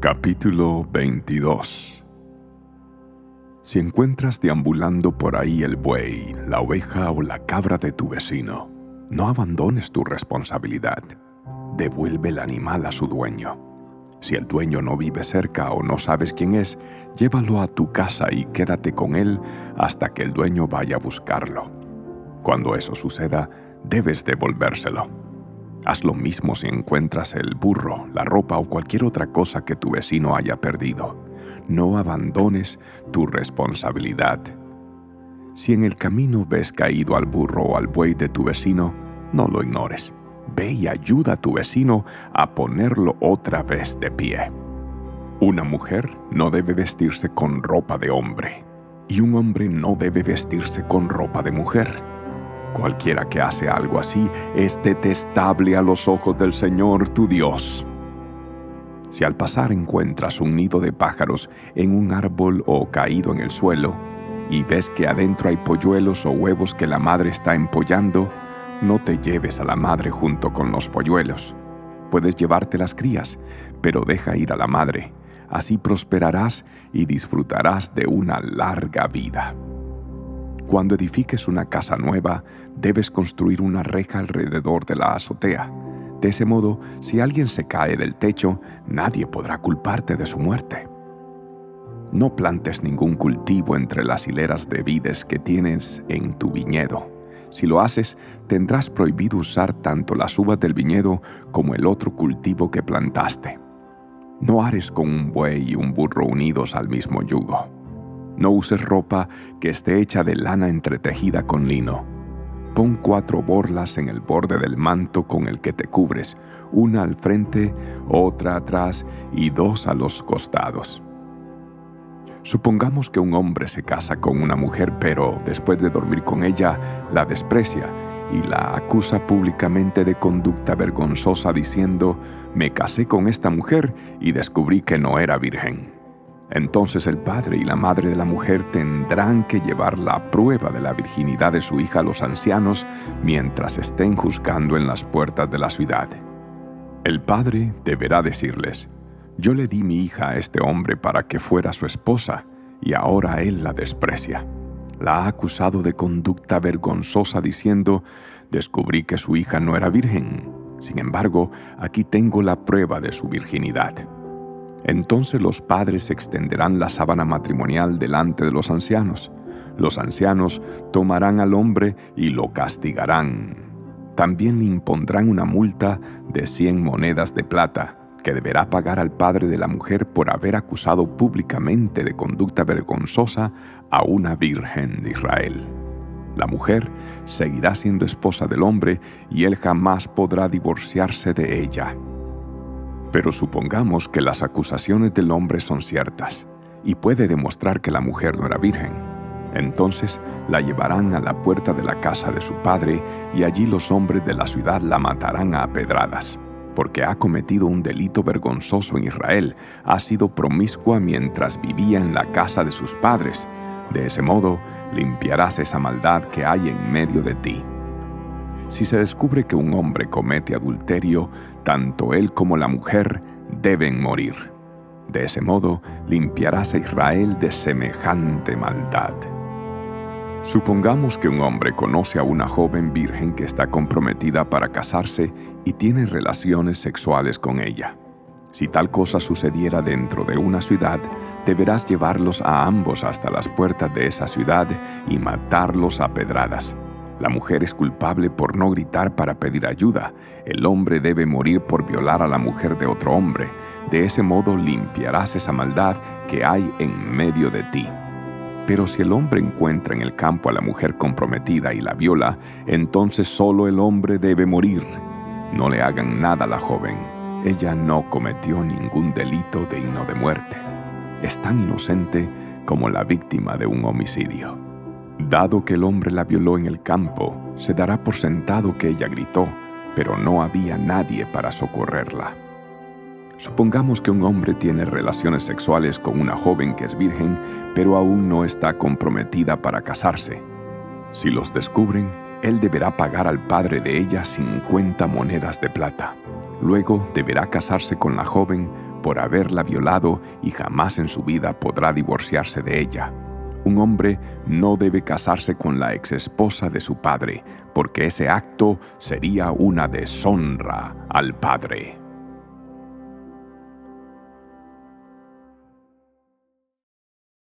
Capítulo 22 Si encuentras deambulando por ahí el buey, la oveja o la cabra de tu vecino, no abandones tu responsabilidad. Devuelve el animal a su dueño. Si el dueño no vive cerca o no sabes quién es, llévalo a tu casa y quédate con él hasta que el dueño vaya a buscarlo. Cuando eso suceda, debes devolvérselo. Haz lo mismo si encuentras el burro, la ropa o cualquier otra cosa que tu vecino haya perdido. No abandones tu responsabilidad. Si en el camino ves caído al burro o al buey de tu vecino, no lo ignores. Ve y ayuda a tu vecino a ponerlo otra vez de pie. Una mujer no debe vestirse con ropa de hombre y un hombre no debe vestirse con ropa de mujer Cualquiera que hace algo así es detestable a los ojos del Señor tu Dios. Si al pasar encuentras un nido de pájaros en un árbol o caído en el suelo, y ves que adentro hay polluelos o huevos que la madre está empollando, no te lleves a la madre junto con los polluelos. Puedes llevarte las crías, pero deja ir a la madre. Así prosperarás y disfrutarás de una larga vida. Cuando edifiques una casa nueva, debes construir una reja alrededor de la azotea. De ese modo, si alguien se cae del techo, nadie podrá culparte de su muerte. No plantes ningún cultivo entre las hileras de vides que tienes en tu viñedo. Si lo haces, tendrás prohibido usar tanto las uvas del viñedo como el otro cultivo que plantaste. No hares con un buey y un burro unidos al mismo yugo. No uses ropa que esté hecha de lana entretejida con lino. Pon cuatro borlas en el borde del manto con el que te cubres, una al frente, otra atrás y dos a los costados. Supongamos que un hombre se casa con una mujer, pero después de dormir con ella, la desprecia y la acusa públicamente de conducta vergonzosa diciendo, me casé con esta mujer y descubrí que no era virgen. Entonces el padre y la madre de la mujer tendrán que llevar la prueba de la virginidad de su hija a los ancianos mientras estén juzgando en las puertas de la ciudad. El padre deberá decirles, yo le di mi hija a este hombre para que fuera su esposa, y ahora él la desprecia. La ha acusado de conducta vergonzosa diciendo, descubrí que su hija no era virgen. Sin embargo, aquí tengo la prueba de su virginidad. Entonces los padres extenderán la sábana matrimonial delante de los ancianos. Los ancianos tomarán al hombre y lo castigarán. También le impondrán una multa de cien monedas de plata que deberá pagar al padre de la mujer por haber acusado públicamente de conducta vergonzosa a una virgen de Israel. La mujer seguirá siendo esposa del hombre y él jamás podrá divorciarse de ella. Pero supongamos que las acusaciones del hombre son ciertas y puede demostrar que la mujer no era virgen. Entonces la llevarán a la puerta de la casa de su padre y allí los hombres de la ciudad la matarán a pedradas, porque ha cometido un delito vergonzoso en Israel, ha sido promiscua mientras vivía en la casa de sus padres. De ese modo limpiarás esa maldad que hay en medio de ti. Si se descubre que un hombre comete adulterio, tanto él como la mujer deben morir. De ese modo limpiarás a Israel de semejante maldad. Supongamos que un hombre conoce a una joven virgen que está comprometida para casarse y tiene relaciones sexuales con ella. Si tal cosa sucediera dentro de una ciudad, deberás llevarlos a ambos hasta las puertas de esa ciudad y matarlos a pedradas. La mujer es culpable por no gritar para pedir ayuda. El hombre debe morir por violar a la mujer de otro hombre. De ese modo limpiarás esa maldad que hay en medio de ti. Pero si el hombre encuentra en el campo a la mujer comprometida y la viola, entonces solo el hombre debe morir. No le hagan nada a la joven. Ella no cometió ningún delito digno de muerte. Es tan inocente como la víctima de un homicidio. Dado que el hombre la violó en el campo, se dará por sentado que ella gritó, pero no había nadie para socorrerla. Supongamos que un hombre tiene relaciones sexuales con una joven que es virgen, pero aún no está comprometida para casarse. Si los descubren, él deberá pagar al padre de ella 50 monedas de plata. Luego deberá casarse con la joven, por haberla violado y jamás en su vida podrá divorciarse de ella. Un hombre no debe casarse con la exesposa de su padre, porque ese acto sería una deshonra al padre.